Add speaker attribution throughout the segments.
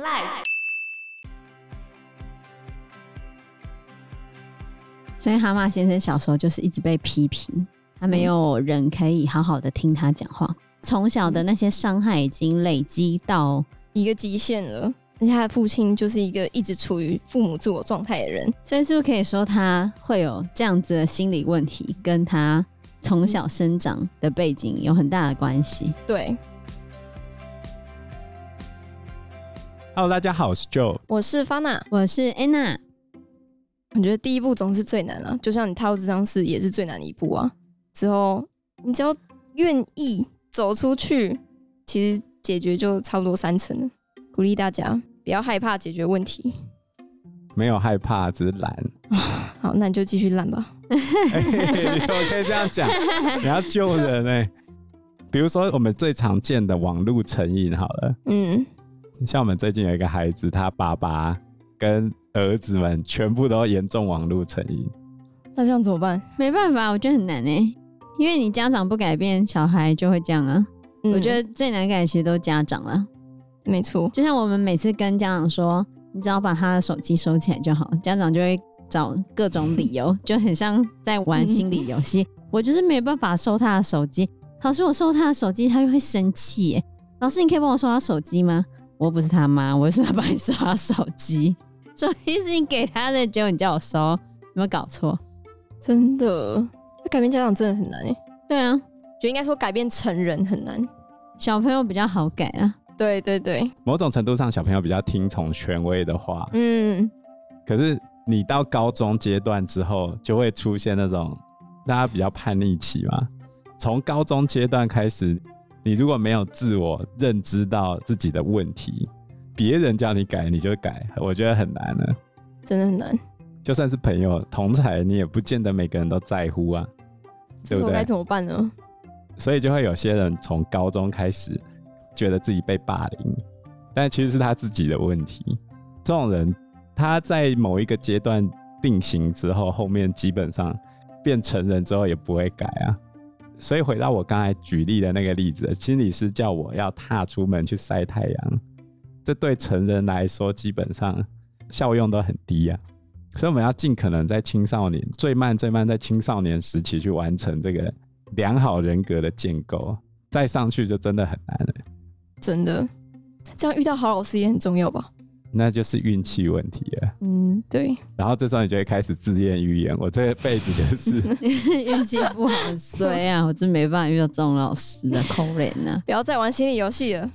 Speaker 1: Life。
Speaker 2: 所以蛤蟆先生小时候就是一直被批评，他没有人可以好好的听他讲话。从小的那些伤害已经累积到
Speaker 3: 一个极限了，而且他的父亲就是一个一直处于父母自我状态的人，
Speaker 2: 所以是不是可以说他会有这样子的心理问题，跟他从小生长的背景有很大的关系？
Speaker 3: 对。
Speaker 4: Hello，大家好，我是 Joe，
Speaker 3: 我是 Fana，
Speaker 2: 我是 Anna。
Speaker 3: 我觉得第一步总是最难啊，就像你踏入这张室也是最难的一步啊。之后你只要愿意走出去，其实解决就差不多三成了。鼓励大家不要害怕解决问题，
Speaker 4: 没有害怕，只是懒。
Speaker 3: 好，那你就继续懒吧。
Speaker 4: 欸，你怎么可以这样讲？你要救人哎、欸。比如说我们最常见的网络成瘾，好了，嗯，像我们最近有一个孩子，他爸爸跟儿子们全部都严重网络成瘾，
Speaker 3: 那这样怎么办？
Speaker 2: 没办法，我觉得很难哎、欸，因为你家长不改变，小孩就会这样啊。嗯、我觉得最难改其实都是家长了，
Speaker 3: 没错。
Speaker 2: 就像我们每次跟家长说，你只要把他的手机收起来就好，家长就会找各种理由，就很像在玩心理游戏。我就是没办法收他的手机，老师，我收他的手机，他就会生气耶。老师，你可以帮我收他手机吗？我又不是他妈，我为什么要帮你刷手机？手机是你给他的，结果你叫我收，有没有搞错？
Speaker 3: 真的，改变家长真的很难诶。
Speaker 2: 对啊，
Speaker 3: 就应该说改变成人很难，
Speaker 2: 小朋友比较好改啊。
Speaker 3: 对对对，
Speaker 4: 某种程度上，小朋友比较听从权威的话。
Speaker 3: 嗯，
Speaker 4: 可是你到高中阶段之后，就会出现那种大家比较叛逆期嘛。从高中阶段开始，你如果没有自我认知到自己的问题。别人叫你改，你就改，我觉得很难了，
Speaker 3: 真的很难。
Speaker 4: 就算是朋友同侪，你也不见得每个人都在乎啊，对不对？
Speaker 3: 该怎么办呢？
Speaker 4: 所以就会有些人从高中开始觉得自己被霸凌，但其实是他自己的问题。这种人他在某一个阶段定型之后，后面基本上变成人之后也不会改啊。所以回到我刚才举例的那个例子，心理师叫我要踏出门去晒太阳。这对成人来说，基本上效用都很低啊，所以我们要尽可能在青少年最慢最慢在青少年时期去完成这个良好人格的建构，再上去就真的很难了。
Speaker 3: 真的，这样遇到好老师也很重要吧？
Speaker 4: 那就是运气问题了。
Speaker 3: 嗯，对。
Speaker 4: 然后这时候你就会开始自言预言：我这辈子就是
Speaker 2: 运气不好，衰啊！我真没办法遇到这种老师的空人呢。
Speaker 3: 不要再玩心理游戏了。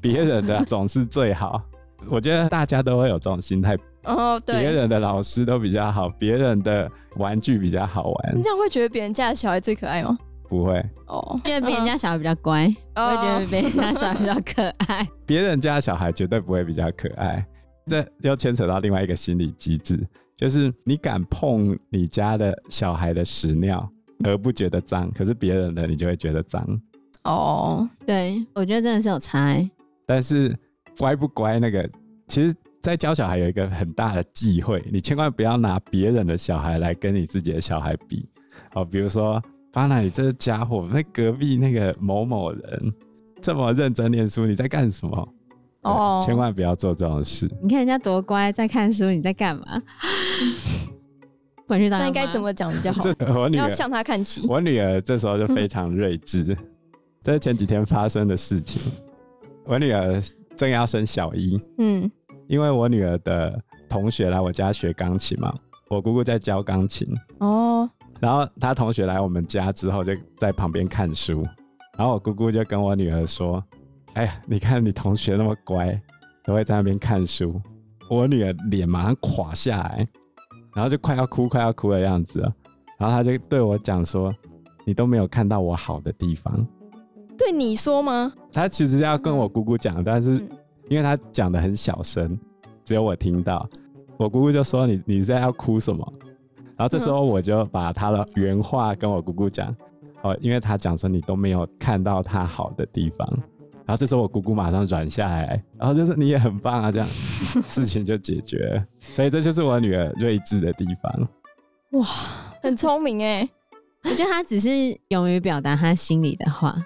Speaker 4: 别人的总是最好，我觉得大家都会有这种心态。
Speaker 3: 哦，对，
Speaker 4: 别人的老师都比较好，别人的玩具比较好玩。
Speaker 3: 你这样会觉得别人家的小孩最可爱吗？
Speaker 4: 不会。
Speaker 3: 哦，
Speaker 2: 觉得别人家小孩比较乖，我会觉得别人家小孩比较可爱。
Speaker 4: 别人家小孩绝对不会比较可爱，这又牵扯到另外一个心理机制，就是你敢碰你家的小孩的屎尿而不觉得脏，可是别人的你就会觉得脏。
Speaker 2: 哦，对，我觉得真的是有差欸。
Speaker 4: 但是乖不乖那个，其实，在教小孩有一个很大的忌讳，你千万不要拿别人的小孩来跟你自己的小孩比。哦，比如说，巴拿，你这家伙，那隔壁那个某某人这么认真念书，你在干什么？哦，千万不要做这种事。
Speaker 2: 你看人家多乖，在看书，你在干嘛？
Speaker 3: 那应该怎么讲比较好？我女儿要向他看齐。
Speaker 4: 我女儿这时候就非常 睿智。这是前几天发生的事情。我女儿正要升小一，嗯，因为我女儿的同学来我家学钢琴嘛，我姑姑在教钢琴，哦，然后她同学来我们家之后就在旁边看书，然后我姑姑就跟我女儿说：“哎呀，你看你同学那么乖，都会在那边看书。”我女儿脸马上垮下来，然后就快要哭快要哭的样子了，然后她就对我讲说：“你都没有看到我好的地方。”
Speaker 3: 对你说吗？
Speaker 4: 她其实要跟我姑姑讲，但是因为她讲的很小声，只有我听到。我姑姑就说：“你你现在要哭什么？”然后这时候我就把她的原话跟我姑姑讲。哦，因为她讲说你都没有看到她好的地方。然后这时候我姑姑马上软下来，然后就是你也很棒啊，这样事情就解决了。所以这就是我女儿睿智的地方。
Speaker 3: 哇，很聪明哎！
Speaker 2: 我觉得她只是勇于表达她心里的话。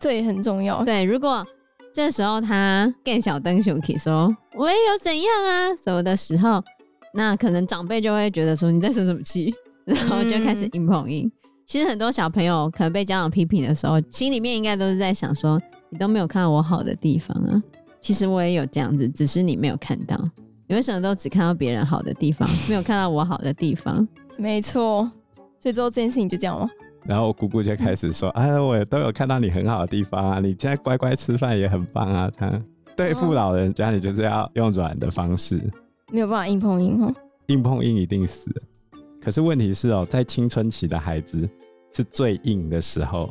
Speaker 3: 这也很重要。
Speaker 2: 对，如果这时候她更小灯熊可以说我也有怎样啊什么的时候，那可能长辈就会觉得说你在生什么气，然后就开始硬碰硬。嗯、其实很多小朋友可能被家长批评的时候，心里面应该都是在想说你都没有看到我好的地方啊。其实我也有这样子，只是你没有看到。你为什么都只看到别人好的地方，没有看到我好的地方？
Speaker 3: 没错，所以之后这件事情就这样了。
Speaker 4: 然后我姑姑就开始说：“哎，我也都有看到你很好的地方啊，你现在乖乖吃饭也很棒啊。”他对付老人家，你就是要用软的方式，
Speaker 3: 没有办法硬碰硬哦。
Speaker 4: 硬碰硬一定死。可是问题是哦，在青春期的孩子是最硬的时候。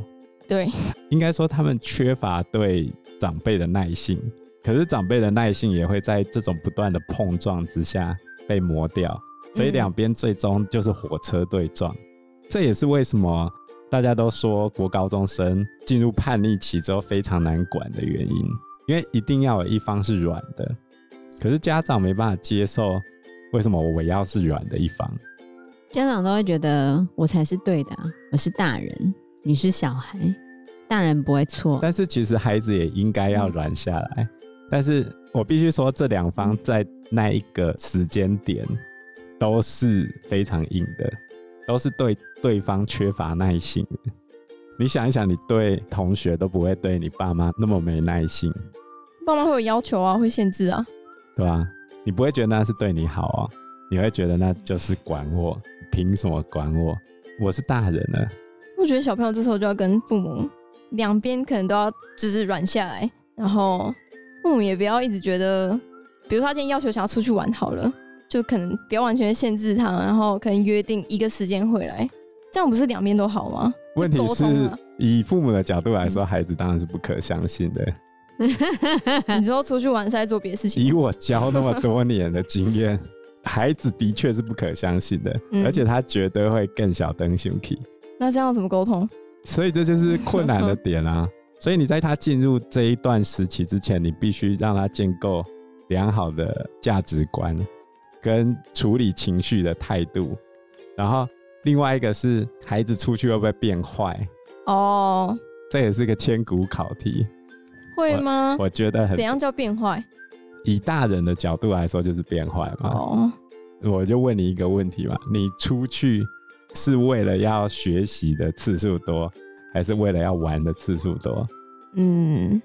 Speaker 3: 对，
Speaker 4: 应该说他们缺乏对长辈的耐性。可是长辈的耐性也会在这种不断的碰撞之下被磨掉，所以两边最终就是火车对撞。嗯。这也是为什么。大家都说国高中生进入叛逆期之后非常难管的原因，因为一定要有一方是软的，可是家长没办法接受，为什么我要是软的一方？
Speaker 2: 家长都会觉得我才是对的啊，我是大人，你是小孩，大人不会错。
Speaker 4: 但是其实孩子也应该要软下来，嗯。但是我必须说，这两方在那一个时间点都是非常硬的。都是对对方缺乏耐心的。你想一想，你对同学都不会对你爸妈那么没耐心。
Speaker 3: 爸妈会有要求啊，会限制啊，
Speaker 4: 对吧？你不会觉得那是对你好啊，你会觉得那就是管我，凭什么管我？我是大人了。
Speaker 3: 我觉得小朋友这时候就要跟父母两边可能都要就是软下来，然后父母也不要一直觉得，比如说他今天要求想要出去玩好了。就可能不要完全限制他，然后可能约定一个时间回来，这样不是两边都好吗？
Speaker 4: 问题是，以父母的角度来说，孩子当然是不可相信的。
Speaker 3: 你说出去玩是在做别的事情？
Speaker 4: 以我教那么多年的经验，孩子的确是不可相信的，嗯、而且他绝对会更小灯熊皮。
Speaker 3: 那这样怎么沟通？
Speaker 4: 所以这就是困难的点啊！所以你在他进入这一段时期之前，你必须让他建构良好的价值观。跟处理情绪的态度，然后另外一个是孩子出去会不会变坏？
Speaker 3: 哦，
Speaker 4: 这也是个千古考题。
Speaker 3: 会吗？
Speaker 4: 我，我觉得很。
Speaker 3: 怎样叫变坏？
Speaker 4: 以大人的角度来说，就是变坏嘛。
Speaker 3: 哦，
Speaker 4: 我就问你一个问题嘛，你出去是为了要学习的次数多，还是为了要玩的次数多？
Speaker 3: 嗯，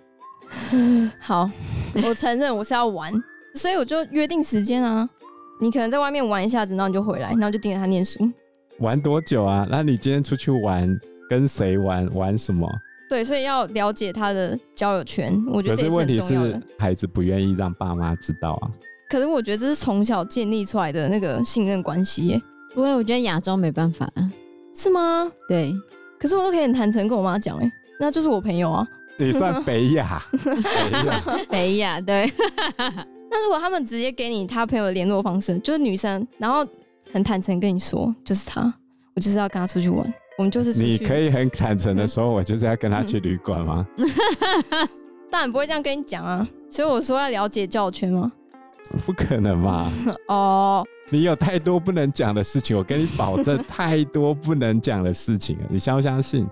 Speaker 3: 好，我承认我是要玩，所以我就约定时间啊。你可能在外面玩一下子，然后你就回来，然后就盯着他念书。
Speaker 4: 玩多久啊？那你今天出去玩，跟谁玩？玩什么？
Speaker 3: 对，所以要了解他的交友圈，我觉得这也是很重要的。
Speaker 4: 是问题是，孩子不愿意让爸妈知道啊。
Speaker 3: 可是我觉得这是从小建立出来的那个信任关系耶。
Speaker 2: 不会，我觉得亚洲没办法啊。
Speaker 3: 是吗？
Speaker 2: 对。
Speaker 3: 可是我都可以很坦诚跟我妈讲，哎，那就是我朋友啊。
Speaker 4: 你算北亚？
Speaker 2: 北亚，对。
Speaker 3: 那如果他们直接给你他朋友的联络方式，就是女生，然后很坦诚跟你说，就是他，我就是要跟他出去玩，我们就是出去。
Speaker 4: 你可以很坦诚的说，我就是要跟他去旅馆吗？
Speaker 3: 当然不会这样跟你讲啊，所以我说要了解教圈吗？
Speaker 4: 不可能吧！
Speaker 3: 哦，
Speaker 4: 你有太多不能讲的事情，我跟你保证，太多不能讲的事情了，你相不相信？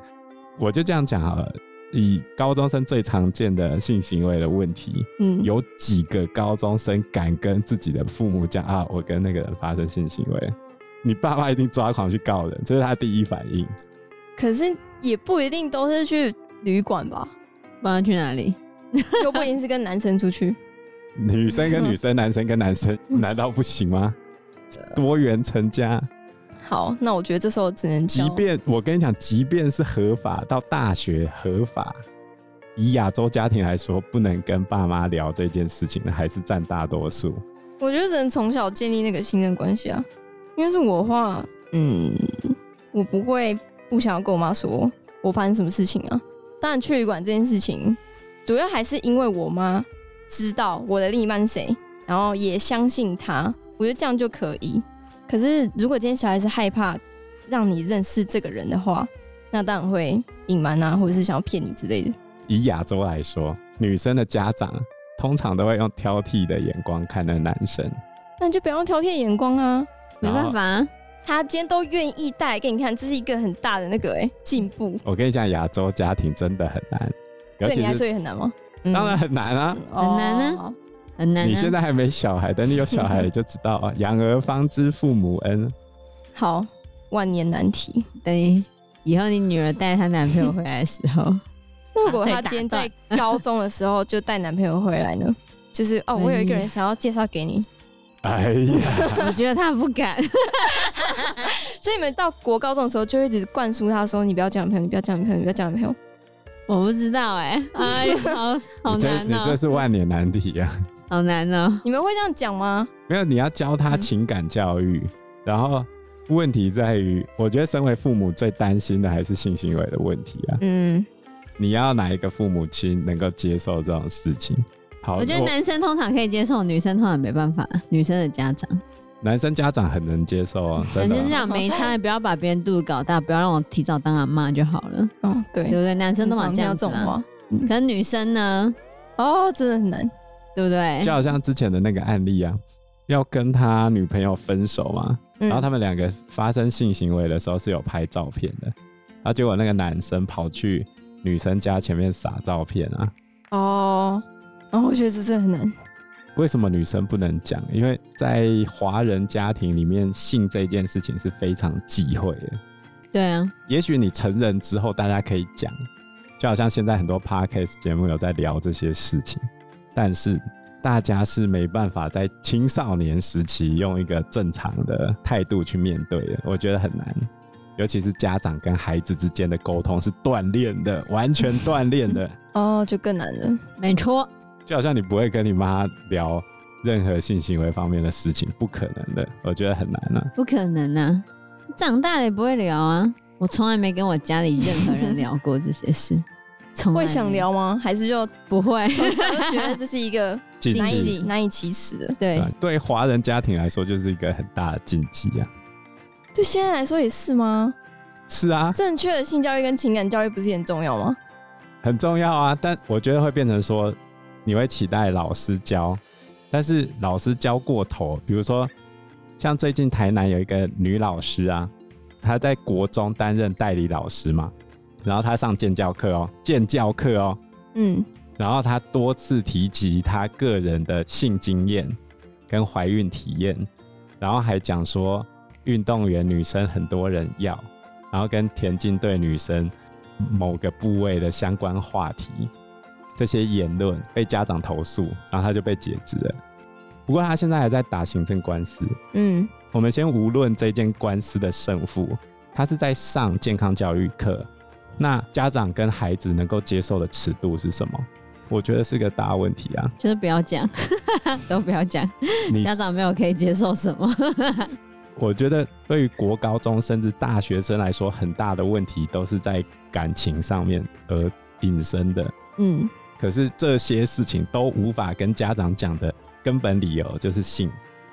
Speaker 4: 我就这样讲好了。以高中生最常见的性行为的问题，嗯，有几个高中生敢跟自己的父母讲啊？我跟那个人发生性行为，你爸妈一定抓狂去告人，这是他第一反应。
Speaker 3: 可是也不一定都是去旅馆吧？
Speaker 2: 不然去哪里？
Speaker 3: 又不一定是跟男生出去。
Speaker 4: 女生跟女生，男生跟男生，难道不行吗？多元成家。
Speaker 3: 好，那我觉得这时候只能。
Speaker 4: 即便我跟你讲，即便是合法到大学合法，以亚洲家庭来说，不能跟爸妈聊这件事情的，还是占大多数。
Speaker 3: 我觉得只能从小建立那个信任关系啊。因为是我的话，嗯，我不会不想要跟我妈说我发生什么事情啊。当然，去旅馆这件事情，主要还是因为我妈知道我的另一半是谁，然后也相信他，我觉得这样就可以。可是，如果今天小孩子害怕让你认识这个人的话，那当然会隐瞒啊，或者是想要骗你之类的。
Speaker 4: 以亚洲来说，女生的家长通常都会用挑剔的眼光看那个男生。
Speaker 3: 那你就不要用挑剔的眼光啊，
Speaker 2: 没办法啊，
Speaker 3: 他今天都愿意带给你看，这是一个很大的那个哎进步。
Speaker 4: 我跟你讲，亚洲家庭真的很难，
Speaker 3: 对你来说也很难吗？
Speaker 4: 当然很难啊，
Speaker 2: 很难啊
Speaker 3: 哦
Speaker 2: 很难、啊。
Speaker 4: 你现在还没小孩，等你有小孩就知道啊。养儿方知父母恩。
Speaker 3: 好，万年难题。
Speaker 2: 等以后你女儿带她男朋友回来的时候，
Speaker 3: 那如果她今天在高中的时候就带男朋友回来呢？就是哦，我有一个人想要介绍给你，
Speaker 4: 哎呀，
Speaker 2: 我觉得他不敢。
Speaker 3: 所以你们到国高中的时候就一直灌输他说：“你不要交男朋友，你不要交男朋友，你不要交男朋友。
Speaker 2: 我不知道哎、哎呀，好好难哦、
Speaker 4: 你这是万年难题啊！
Speaker 2: 好难哦、”
Speaker 3: 你们会这样讲吗？
Speaker 4: 没有，你要教他情感教育，然后问题在于，我觉得身为父母最担心的还是性行为的问题啊。
Speaker 3: 嗯，
Speaker 4: 你要哪一个父母亲能够接受这种事情？好，
Speaker 2: 我觉得男生通常可以接受，女生通常没办法。女生的家长，
Speaker 4: 男生家长很能接受啊，真的
Speaker 2: 男生这样没差，你不要把别人肚子搞大，不要让我提早当阿妈就好了，
Speaker 3: 哦，对，
Speaker 2: 对不对？男生都蛮这样子啊。
Speaker 3: 这种话，
Speaker 2: 可是女生呢，
Speaker 3: 哦，真的很难。
Speaker 2: 对不对
Speaker 4: 就？好像之前的那个案例啊，要跟他女朋友分手嘛，
Speaker 3: 嗯
Speaker 4: 然后他们两个发生性行为的时候是有拍照片的，然后结果那个男生跑去女生家前面撒照片啊，
Speaker 3: 哦，然后我觉得这是很难。
Speaker 4: 为什么女生不能讲？因为在华人家庭里面，性这件事情是非常忌讳的。
Speaker 2: 对啊，
Speaker 4: 也许你成人之后，大家可以讲，就好像现在很多 podcast 节目有在聊这些事情，但是大家是没办法在青少年时期用一个正常的态度去面对的，我觉得很难。尤其是家长跟孩子之间的沟通是锻炼的，完全锻炼的，
Speaker 3: 哦，就更难了。
Speaker 2: 没错，
Speaker 4: 就好像你不会跟你妈聊任何性行为方面的事情，不可能的，我觉得很难啊。
Speaker 2: 不可能啊！长大了也不会聊啊。我从来没跟我家里任何人聊过这些事，从
Speaker 3: 会想聊吗？还是就
Speaker 2: 不会？
Speaker 3: 从小就觉得这是一个
Speaker 4: 禁
Speaker 3: 难
Speaker 4: 忌
Speaker 3: 以难以启齿的？
Speaker 2: 对
Speaker 4: 对，对华人家庭来说，就是一个很大的禁忌啊。
Speaker 3: 对现在来说也是吗？
Speaker 4: 是啊，
Speaker 3: 正确的性教育跟情感教育不是也很重要吗？
Speaker 4: 很重要啊，但我觉得会变成说，你会期待老师教，但是老师教过头，比如说像最近台南有一个女老师啊，她在国中担任代理老师嘛，然后他上建教课哦，建教课哦，
Speaker 3: 嗯，
Speaker 4: 然后他多次提及他个人的性经验跟怀孕体验，然后还讲说运动员女生很多人要，然后跟田径队女生某个部位的相关话题，这些言论被家长投诉，然后他就被解职了。不过他现在还在打行政官司。
Speaker 3: 嗯，
Speaker 4: 我们先无论这件官司的胜负，他是在上健康教育课，那家长跟孩子能够接受的尺度是什么？我觉得是个大问题啊！
Speaker 2: 就是不要讲，都不要
Speaker 4: 讲。
Speaker 2: 家长没有可以接受什么？
Speaker 4: 我觉得对于国高中甚至大学生来说，很大的问题都是在感情上面而引申的。
Speaker 3: 嗯，
Speaker 4: 可是这些事情都无法跟家长讲的根本理由就是性，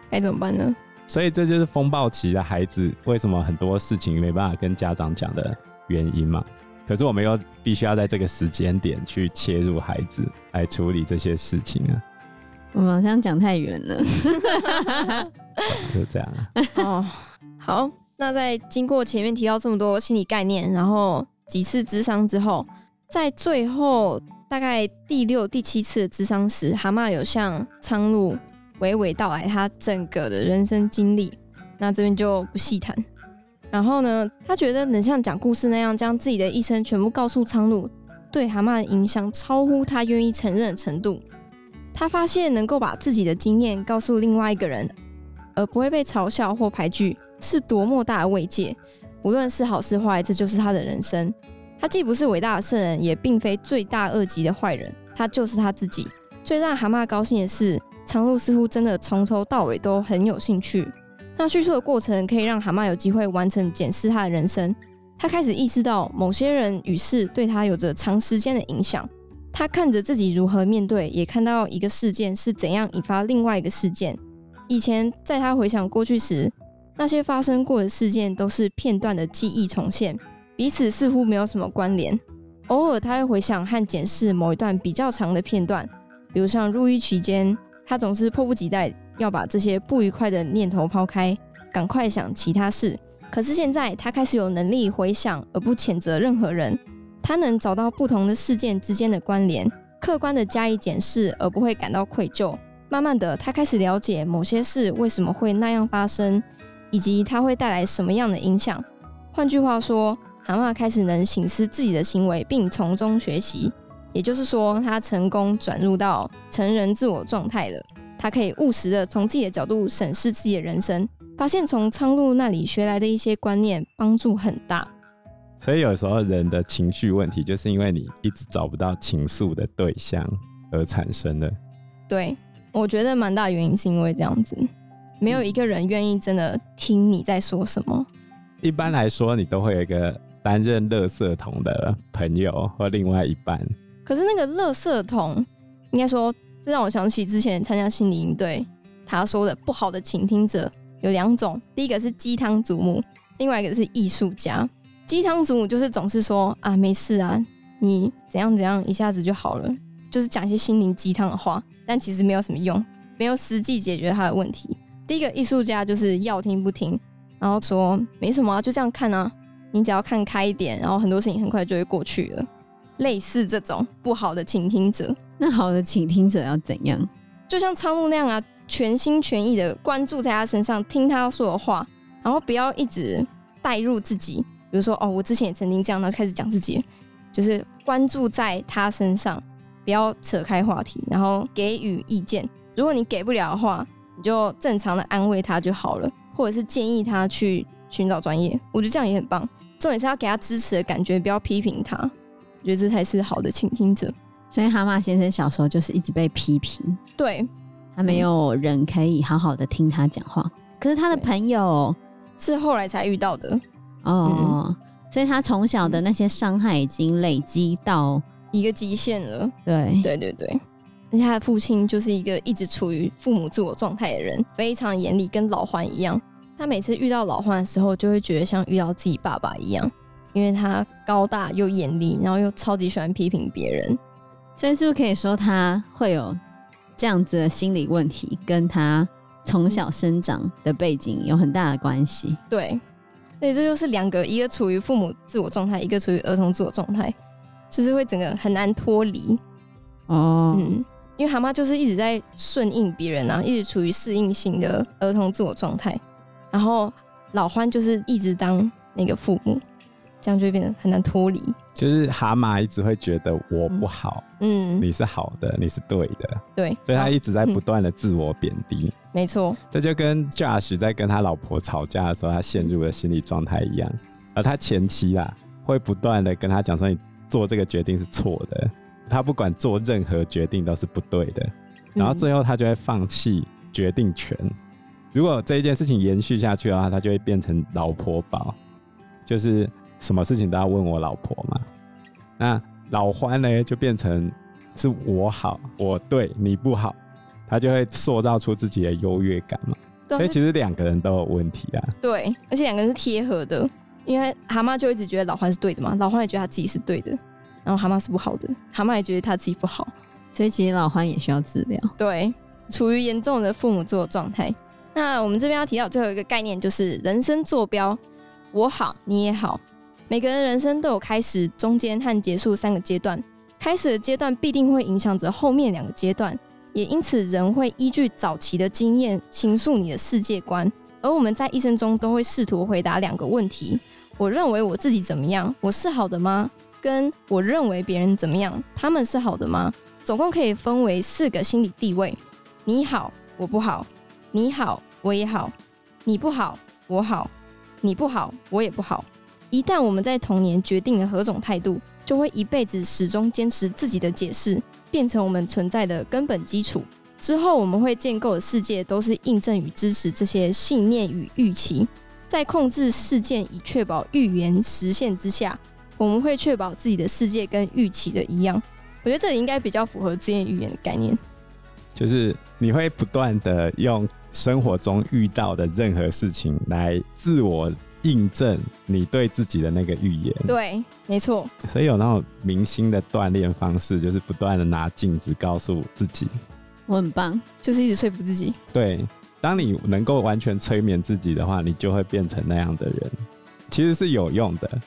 Speaker 3: 该怎么办呢？
Speaker 4: 所以这就是风暴期的孩子为什么很多事情没办法跟家长讲的原因嘛。可是我们又必须要在这个时间点去切入孩子来处理这些事情啊，
Speaker 2: 我们好像讲太远了。
Speaker 4: 就这样啊。
Speaker 3: 哦，好，那在经过前面提到这么多心理概念，然后几次智商之后，在最后大概第六、第七次的咨商时，蛤蟆有向苍鹭娓娓道来他整个的人生经历，那这边就不细谈。然后呢，他觉得能像讲故事那样将自己的一生全部告诉苍鹭，对蛤蟆的影响超乎他愿意承认的程度。他发现能够把自己的经验告诉另外一个人，而不会被嘲笑或排拒，是多么大的慰藉。无论是好是坏，这就是他的人生。他既不是伟大的圣人，也并非罪大恶极的坏人，他就是他自己。最让蛤蟆高兴的是，苍鹭似乎真的从头到尾都很有兴趣。那叙述的过程可以让蛤蟆有机会完成检视他的人生。他开始意识到，某些人与事对他有着长时间的影响。他看着自己如何面对，也看到一个事件是怎样引发另外一个事件。以前在他回想过去时，那些发生过的事件都是片段的记忆重现，彼此似乎没有什么关联。偶尔他会回想和检视某一段比较长的片段，比如像入狱期间，他总是迫不及待要把这些不愉快的念头抛开，赶快想其他事。可是现在他开始有能力回想而不谴责任何人，他能找到不同的事件之间的关联，客观的加以检视，而不会感到愧疚。慢慢的，他开始了解某些事为什么会那样发生，以及它会带来什么样的影响。换句话说，蛤蟆开始能省思自己的行为，并从中学习。也就是说，他成功转入到成人自我状态了。他可以务实的从自己的角度审视自己的人生，发现从苍鹭那里学来的一些观念帮助很大。
Speaker 4: 所以有时候人的情绪问题，就是因为你一直找不到倾诉的对象而产生的。
Speaker 3: 对，我觉得蛮大原因是因为这样子，没有一个人愿意真的听你在说什么。
Speaker 4: 一般来说，你都会有一个担任垃圾桶的朋友或另外一半。
Speaker 3: 可是那个垃圾桶，应该说，这让我想起之前参加心理营队，他说的不好的倾听者有两种，第一个是鸡汤祖母，另外一个是艺术家。鸡汤祖母就是总是说啊，没事啊，你怎样怎样，一下子就好了，就是讲一些心灵鸡汤的话，但其实没有什么用，没有实际解决他的问题。第一个艺术家就是要听不听，然后说没什么啊，就这样看啊，你只要看开一点，然后很多事情很快就会过去了。类似这种不好的倾听者，
Speaker 2: 那好的倾听者要怎样？
Speaker 3: 就像苍鹭那样啊，全心全意的关注在他身上，听他说的话，然后不要一直带入自己。比如说，哦，我之前也曾经这样，然后开始讲自己，就是关注在他身上，不要扯开话题，然后给予意见。如果你给不了的话，你就正常的安慰他就好了，或者是建议他去寻找专业。我觉得这样也很棒。重点是要给他支持的感觉，不要批评他。我觉得这才是好的倾听者。
Speaker 2: 所以蛤蟆先生小时候就是一直被批评，
Speaker 3: 对，
Speaker 2: 他没有人可以好好的听他讲话。可是他的朋友
Speaker 3: 是后来才遇到的。
Speaker 2: 哦，嗯、所以他从小的那些伤害已经累积到
Speaker 3: 一个极限了。
Speaker 2: 对，
Speaker 3: 对对对，而且他的父亲就是一个一直处于父母自我状态的人，非常严厉，跟老獾一样。他每次遇到老獾的时候，就会觉得像遇到自己爸爸一样，因为他高大又严厉，然后又超级喜欢批评别人。
Speaker 2: 所以是不是可以说他会有这样子的心理问题，跟他从小生长的背景有很大的关系？
Speaker 3: 对。所以这就是两个，一个处于父母自我状态，一个处于儿童自我状态，就是会整个很难脱离。
Speaker 2: 哦，
Speaker 3: 嗯，因为蛤蟆就是一直在顺应别人啊，一直处于适应性的儿童自我状态，然后老欢就是一直当那个父母，这样就会变得很难脱离。
Speaker 4: 就是蛤蟆一直会觉得我不好，
Speaker 3: 嗯，
Speaker 4: 你是好的，你是对的，
Speaker 3: 对，
Speaker 4: 所以他一直在不断的自我贬低。嗯、
Speaker 3: 没错，
Speaker 4: 这就跟 Josh 在跟他老婆吵架的时候，他陷入了心理状态一样。而他前妻啊，会不断的跟他讲说，你做这个决定是错的，他不管做任何决定都是不对的，然后最后他就会放弃决定权。嗯、如果这一件事情延续下去的话，他就会变成老婆宝，就是。什么事情都要问我老婆嘛？那老欢呢，就变成是我好，我对你不好，他就会塑造出自己的优越感嘛。对所以其实两个人都有问题啊。
Speaker 3: 对，而且两个人是贴合的，因为蛤蟆就一直觉得老欢是对的嘛，老欢也觉得他自己是对的，然后蛤蟆是不好的，蛤蟆也觉得他自己不好，
Speaker 2: 所以其实老欢也需要治疗。
Speaker 3: 对，处于严重的父母自我状态。那我们这边要提到最后一个概念，就是人生坐标，我好，你也好。每个人人生都有开始、中间和结束三个阶段，开始的阶段必定会影响着后面两个阶段，也因此人会依据早期的经验倾诉你的世界观。而我们在一生中都会试图回答两个问题：我认为我自己怎么样？我是好的吗？跟我认为别人怎么样？他们是好的吗？总共可以分为四个心理地位：你好，我不好；你好，我也好；你不好，我好；你不好，我也不好。一旦我们在童年决定了何种态度，就会一辈子始终坚持自己的解释，变成我们存在的根本基础。之后我们会建构的世界都是印证与支持这些信念与预期。在控制事件以确保预言实现之下，我们会确保自己的世界跟预期的一样。我觉得这里应该比较符合自验预言的概念，
Speaker 4: 就是你会不断的用生活中遇到的任何事情来自我。印证你对自己的那个预言，
Speaker 3: 对，没错。
Speaker 4: 所以有那种明星的锻炼方式，就是不断的拿镜子告诉自己，
Speaker 2: 我很棒，
Speaker 3: 就是一直说服自己。
Speaker 4: 对，当你能够完全催眠自己的话，你就会变成那样的人。其实是有用的，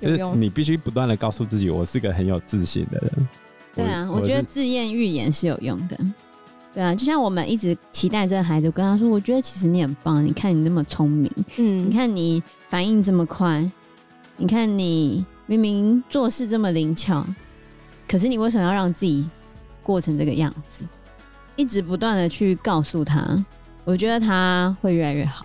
Speaker 3: 有用。
Speaker 4: 就是你必须不断的告诉自己，我是个很有自信的人。
Speaker 2: 对啊，
Speaker 4: 我
Speaker 2: 我觉得自验预言是有用的。对啊，就像我们一直期待这个孩子，我跟他说，我觉得其实你很棒，你看你那么聪明，
Speaker 3: 嗯，
Speaker 2: 你看你反应这么快，你看你明明做事这么灵巧，可是你为什么要让自己过成这个样子？一直不断的去告诉他，我觉得他会越来越好。